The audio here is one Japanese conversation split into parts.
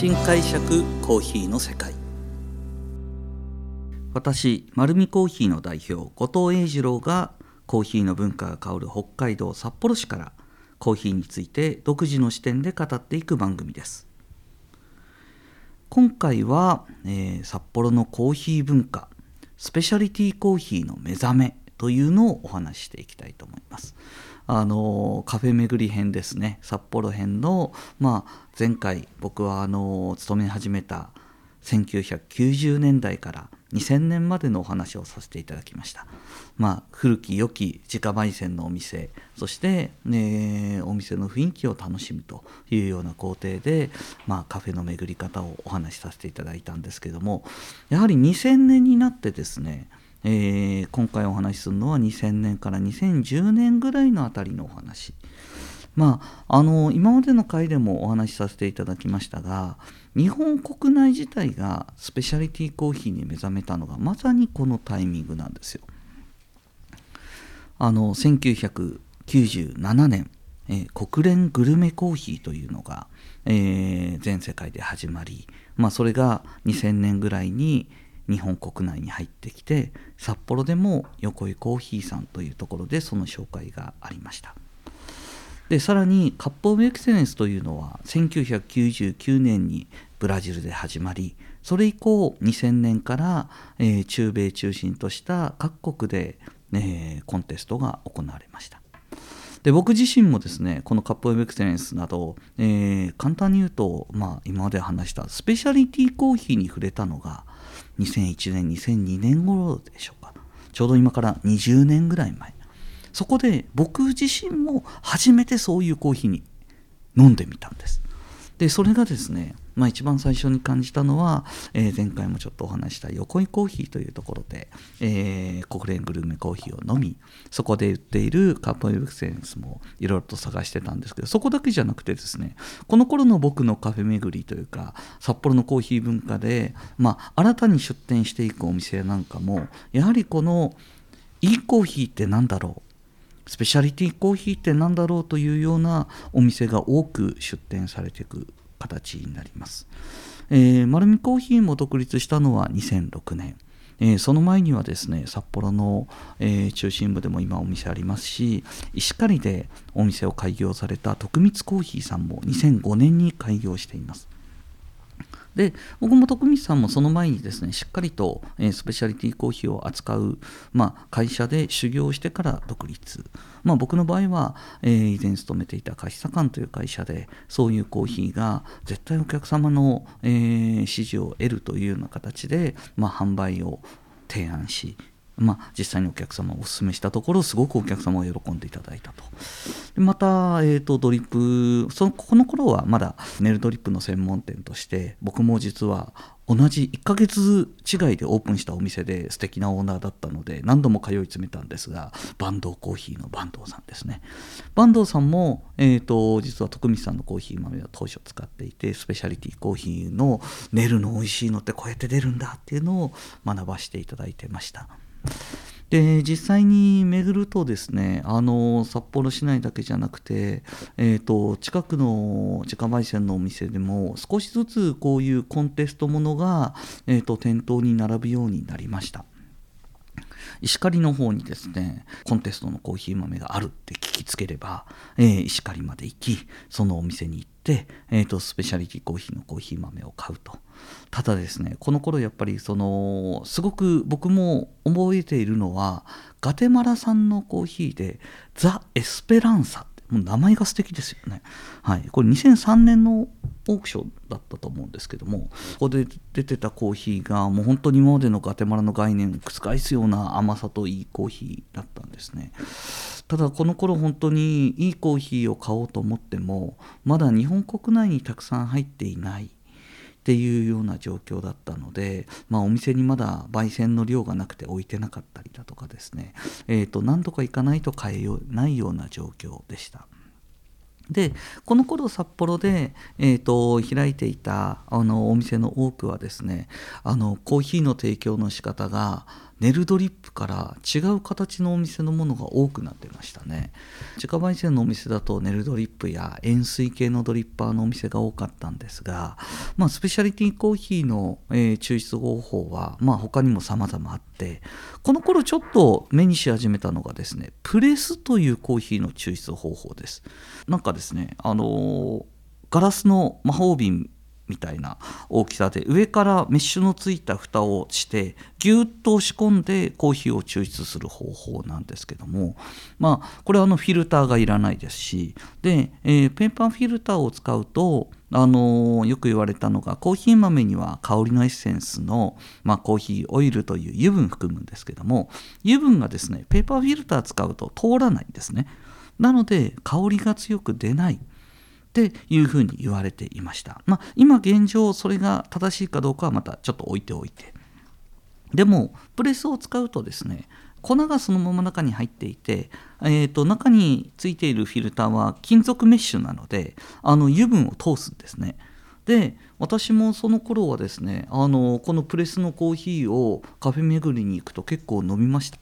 新解釈コーヒーの世界。私丸見コーヒーの代表後藤英二郎がコーヒーの文化が香る北海道札幌市からコーヒーについて独自の視点で語っていく番組です。今回は、えー、札幌のコーヒー文化スペシャリティコーヒーの目覚めというのをお話ししていきたいと思います。あのカフェ巡り編ですね札幌編の、まあ、前回僕はあの勤め始めた1990年代から2000年までのお話をさせていただきました。まあ、古き良き自家焙煎のお店そして、ね、お店の雰囲気を楽しむというような工程で、まあ、カフェの巡り方をお話しさせていただいたんですけどもやはり2000年になってですねえー、今回お話しするのは2000年から2010年ぐらいのあたりのお話。まあ、あの今までの回でもお話しさせていただきましたが日本国内自体がスペシャリティコーヒーに目覚めたのがまさにこのタイミングなんですよ。あの1997年、えー、国連グルメコーヒーというのが、えー、全世界で始まり、まあ、それが2000年ぐらいに日本国内に入ってきて札幌でも横井コーヒーさんというところでその紹介がありました。でさらにカップ・オブ・エクセレンスというのは1999年にブラジルで始まりそれ以降2000年から、えー、中米中心とした各国で、えー、コンテストが行われました。で僕自身もですねこのカップ・オブ・エクセレンスなど、えー、簡単に言うと、まあ、今まで話したスペシャリティコーヒーに触れたのが2001年2002年頃でしょうか。ちょうど今から20年ぐらい前。そこで僕自身も初めてそういうコーヒーに飲んでみたんです。でそれがですね、まあ、一番最初に感じたのは、えー、前回もちょっとお話した横井コーヒーというところで、えー、国連グルメコーヒーを飲みそこで売っているカップエクセンスもいろいろと探してたんですけどそこだけじゃなくてですねこの頃の僕のカフェ巡りというか札幌のコーヒー文化で、まあ、新たに出店していくお店なんかもやはりこのいいコーヒーって何だろうスペシャリティコーヒーって何だろうというようなお店が多く出店されていく。形になります。えー、丸見コーヒーも独立したのは2006年。えー、その前にはですね札幌の、えー、中心部でも今お店ありますし石狩でお店を開業された徳光コーヒーさんも2005年に開業しています。で僕も徳光さんもその前にですねしっかりと、え、スペシャリティコーヒーを扱う、まあ、会社で修行してから独立、まあ、僕の場合は、えー、以前勤めていた貸久館という会社でそういうコーヒーが絶対お客様の、えー、支持を得るというような形で、まあ、販売を提案しまあ、実際にお客様をお勧めしたところすごくお客様が喜んでいただいたとでまた、えーと、ドリップそのこの頃はまだネルドリップの専門店として僕も実は同じ1ヶ月違いでオープンしたお店で素敵なオーナーだったので何度も通い詰めたんですが坂東コーヒーの坂東さんですね坂東さんも、えーと、実は徳光さんのコーヒー豆は当初使っていてスペシャリティコーヒーの練るの美味しいのってこうやって出るんだっていうのを学ばせていただいてました。で実際に巡るとですねあの札幌市内だけじゃなくて、えーと、近くの自家焙煎のお店でも少しずつこういうコンテストものが、えーと店頭に並ぶようになりました。石狩の方にですねコンテストのコーヒー豆があるって聞きつければ、えー、石狩まで行きそのお店に行って、えーと、スペシャリティコーヒーのコーヒー豆を買うと。ただですねこの頃やっぱりそのすごく僕も覚えているのはガテマラ産のコーヒーでザ・エスペランサもう名前が素敵ですよね。はい、これ2003年のオークションだったと思うんですけどもここで出てたコーヒーがもう本当に今までのガテマラの概念を覆すような甘さといいコーヒーだったんですね。ただこの頃本当にいいコーヒーを買おうと思ってもまだ日本国内にたくさん入っていないっていうような状況だったので、まあ、お店にまだ焙煎の量がなくて置いてなかったりだとかですね、えー、と何とか行かないと買えないような状況でした。でこの頃札幌で、えーと、開いていたあのお店の多くはですねあのコーヒーの提供の仕方がネルドリップから違う形のお店のものが多くなってましたね。自家焙煎のお店だとネルドリップや塩水系のドリッパーのお店が多かったんですが、まあ、スペシャリティコーヒーの、えー、抽出方法は、まあ、他にも様々あってこの頃ちょっと目にし始めたのがですねプレスというコーヒーの抽出方法です。なんかですねあのー、ガラスの魔法瓶みたいな大きさで上からメッシュのついた蓋をしてぎゅっと押し込んでコーヒーを抽出する方法なんですけどもまあこれはあのフィルターがいらないですしで、えー、ペーパーフィルターを使うとあのー、よく言われたのがコーヒー豆には香りのエッセンスの、まあ、コーヒーオイルという油分含むんですけども油分がですねペーパーフィルター使うと通らないんですね。なので香りが強く出ないっていうふうに言われていました。まあ、今現状それが正しいかどうかはまたちょっと置いておいて。でもプレスを使うとですね粉がそのまま中に入っていて、えーと、中についているフィルターは金属メッシュなのであの油分を通すんですね。で私もその頃はですねあのこのプレスのコーヒーをカフェ巡りに行くと結構飲みました。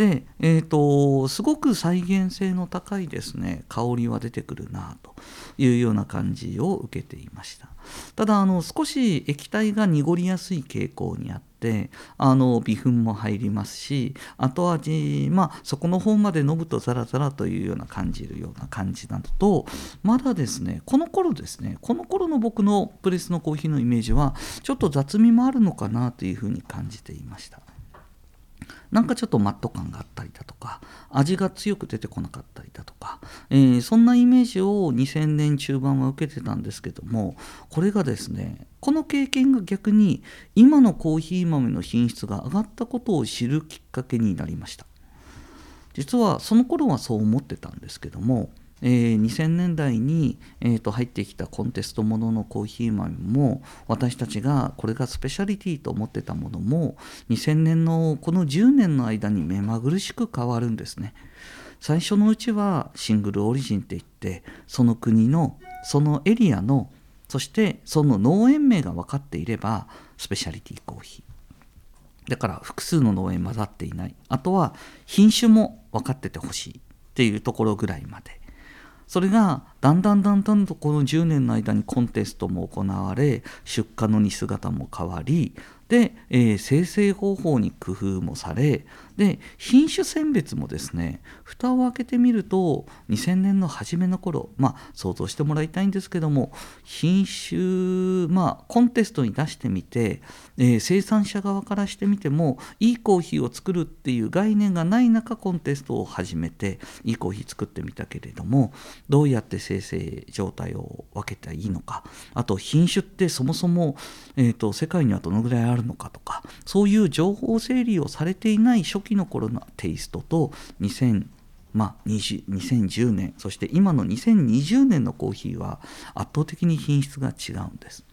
で、えーと、すごく再現性の高いですね。香りは出てくるなというような感じを受けていました。ただあの少し液体が濁りやすい傾向にあってあの微粉も入りますし後味まあそこの方まで飲むとザラザラというような感じるような感じなのとまだですねこの頃ですねこの頃の僕のプレスのコーヒーのイメージはちょっと雑味もあるのかなというふうに感じていました。なんかちょっとマット感があったりだとか味が強く出てこなかったりだとか、えー、そんなイメージを2000年中盤は受けてたんですけどもこれがですねこの経験が逆に今のコーヒー豆の品質が上がったことを知るきっかけになりました。実はその頃はそう思ってたんですけどもえー、2000年代に、えー、と入ってきたコンテストもののコーヒー豆も私たちがこれがスペシャリティと思ってたものも2000年のこの10年の間に目まぐるしく変わるんですね。最初のうちはシングルオリジンって言ってその国のそのエリアのそしてその農園名が分かっていればスペシャリティコーヒー。だから複数の農園混ざっていない。あとは品種も分かっててほしいっていうところぐらいまで。それがだんだんだんだんとこの10年の間にコンテストも行われ出荷の似姿も変わりで、えー、生成方法に工夫もされで品種選別もですね蓋を開けてみると2000年の初めの頃まあ想像してもらいたいんですけども品種まあコンテストに出してみて、えー、生産者側からしてみてもいいコーヒーを作るっていう概念がない中コンテストを始めていいコーヒー作ってみたけれどもどうやって生成状態を分けたらいいのかあと品種ってそもそも、えーと、世界にはどのぐらいあるるのかとかそういう情報整理をされていない初期の頃のテイストと2000まあ、2010年そして今の2020年のコーヒーは圧倒的に品質が違うんです。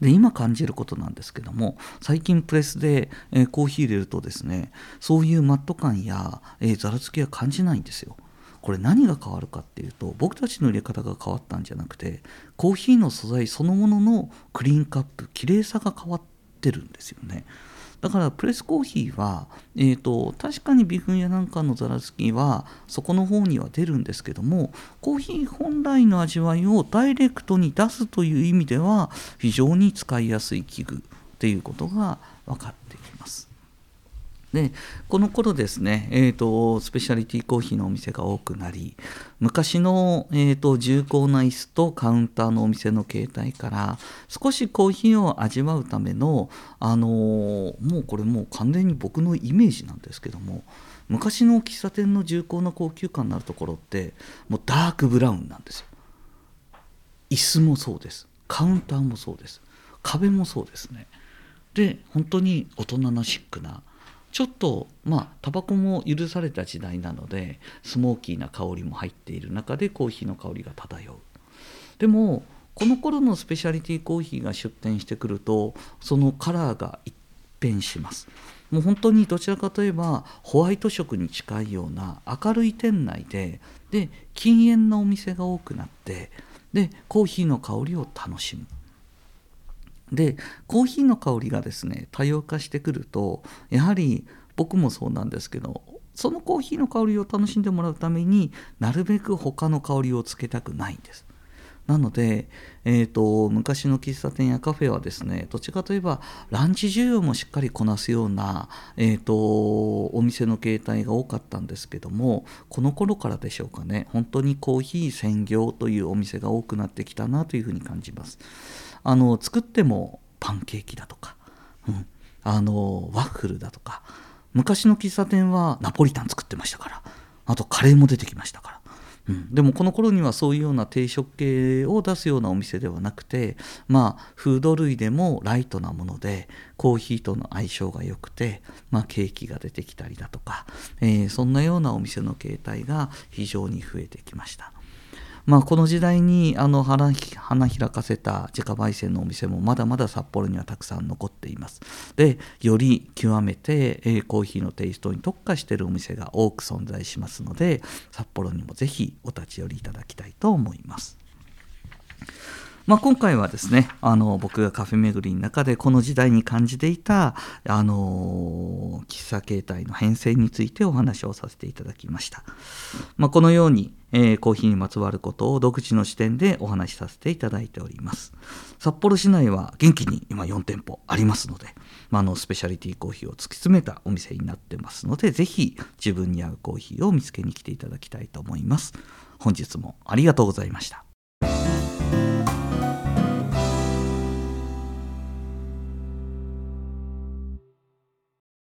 で今感じることなんですけども最近プレスで、えー、コーヒー入れるとですねそういうマット感や、えー、ざらつきは感じないんですよ。これ何が変わるかっていうと僕たちの入れ方が変わったんじゃなくてコーヒーの素材そのもののクリーンカップ綺麗さが変わってるんですよねだからプレスコーヒーは、えーと、確かに微粉やなんかのざらつきはそこの方には出るんですけどもコーヒー本来の味わいをダイレクトに出すという意味では非常に使いやすい器具っていうことが分かってきます。でこの頃ですね、えーと、スペシャリティコーヒーのお店が多くなり昔の、えーと、重厚な椅子とカウンターのお店の形態から少しコーヒーを味わうための、あのー、もうこれもう完全に僕のイメージなんですけども昔の喫茶店の重厚な高級感のあるところってもうダークブラウンなんですよ。椅子もそうです。カウンターもそうです。壁もそうですね。で本当に大人なシックなちょっとまあタバコも許された時代なのでスモーキーな香りも入っている中でコーヒーの香りが漂う。でもこの頃のスペシャリティコーヒーが出店してくるとそのカラーが一変します。もう本当にどちらかといえばホワイト色に近いような明るい店内でで禁煙なお店が多くなってでコーヒーの香りを楽しむ。でコーヒーの香りがですね多様化してくるとやはり僕もそうなんですけどそのコーヒーの香りを楽しんでもらうためになるべく他の香りをつけたくないんです。なので、えーと、昔の喫茶店やカフェはですねどちらかといえばランチ需要もしっかりこなすような、えーと、お店の形態が多かったんですけどもこの頃からでしょうかね本当にコーヒー専業というお店が多くなってきたなというふうに感じます。あの作ってもパンケーキだとか、うん、あのワッフルだとか昔の喫茶店はナポリタン作ってましたからあとカレーも出てきましたから、うん、でもこの頃にはそういうような定食系を出すようなお店ではなくてまあフード類でもライトなものでコーヒーとの相性が良くて、まあ、ケーキが出てきたりだとか、えー、そんなようなお店の形態が非常に増えてきました。まあ、この時代にあの花花開かせた自家焙煎のお店もまだまだ札幌にはたくさん残っています。でより極めて、えー、コーヒーのテイストに特化しているお店が多く存在しますので札幌にもぜひお立ち寄りいただきたいと思います。まあ、今回はですねあの僕がカフェ巡りの中でこの時代に感じていたあの喫茶形態の変遷についてお話をさせていただきました、まあ、このように、えー、コーヒーにまつわることを独自の視点でお話しさせていただいております。札幌市内は元気に今4店舗ありますので、まあ、のスペシャリティコーヒーを突き詰めたお店になってますのでぜひ自分に合うコーヒーを見つけに来ていただきたいと思います。本日もありがとうございました。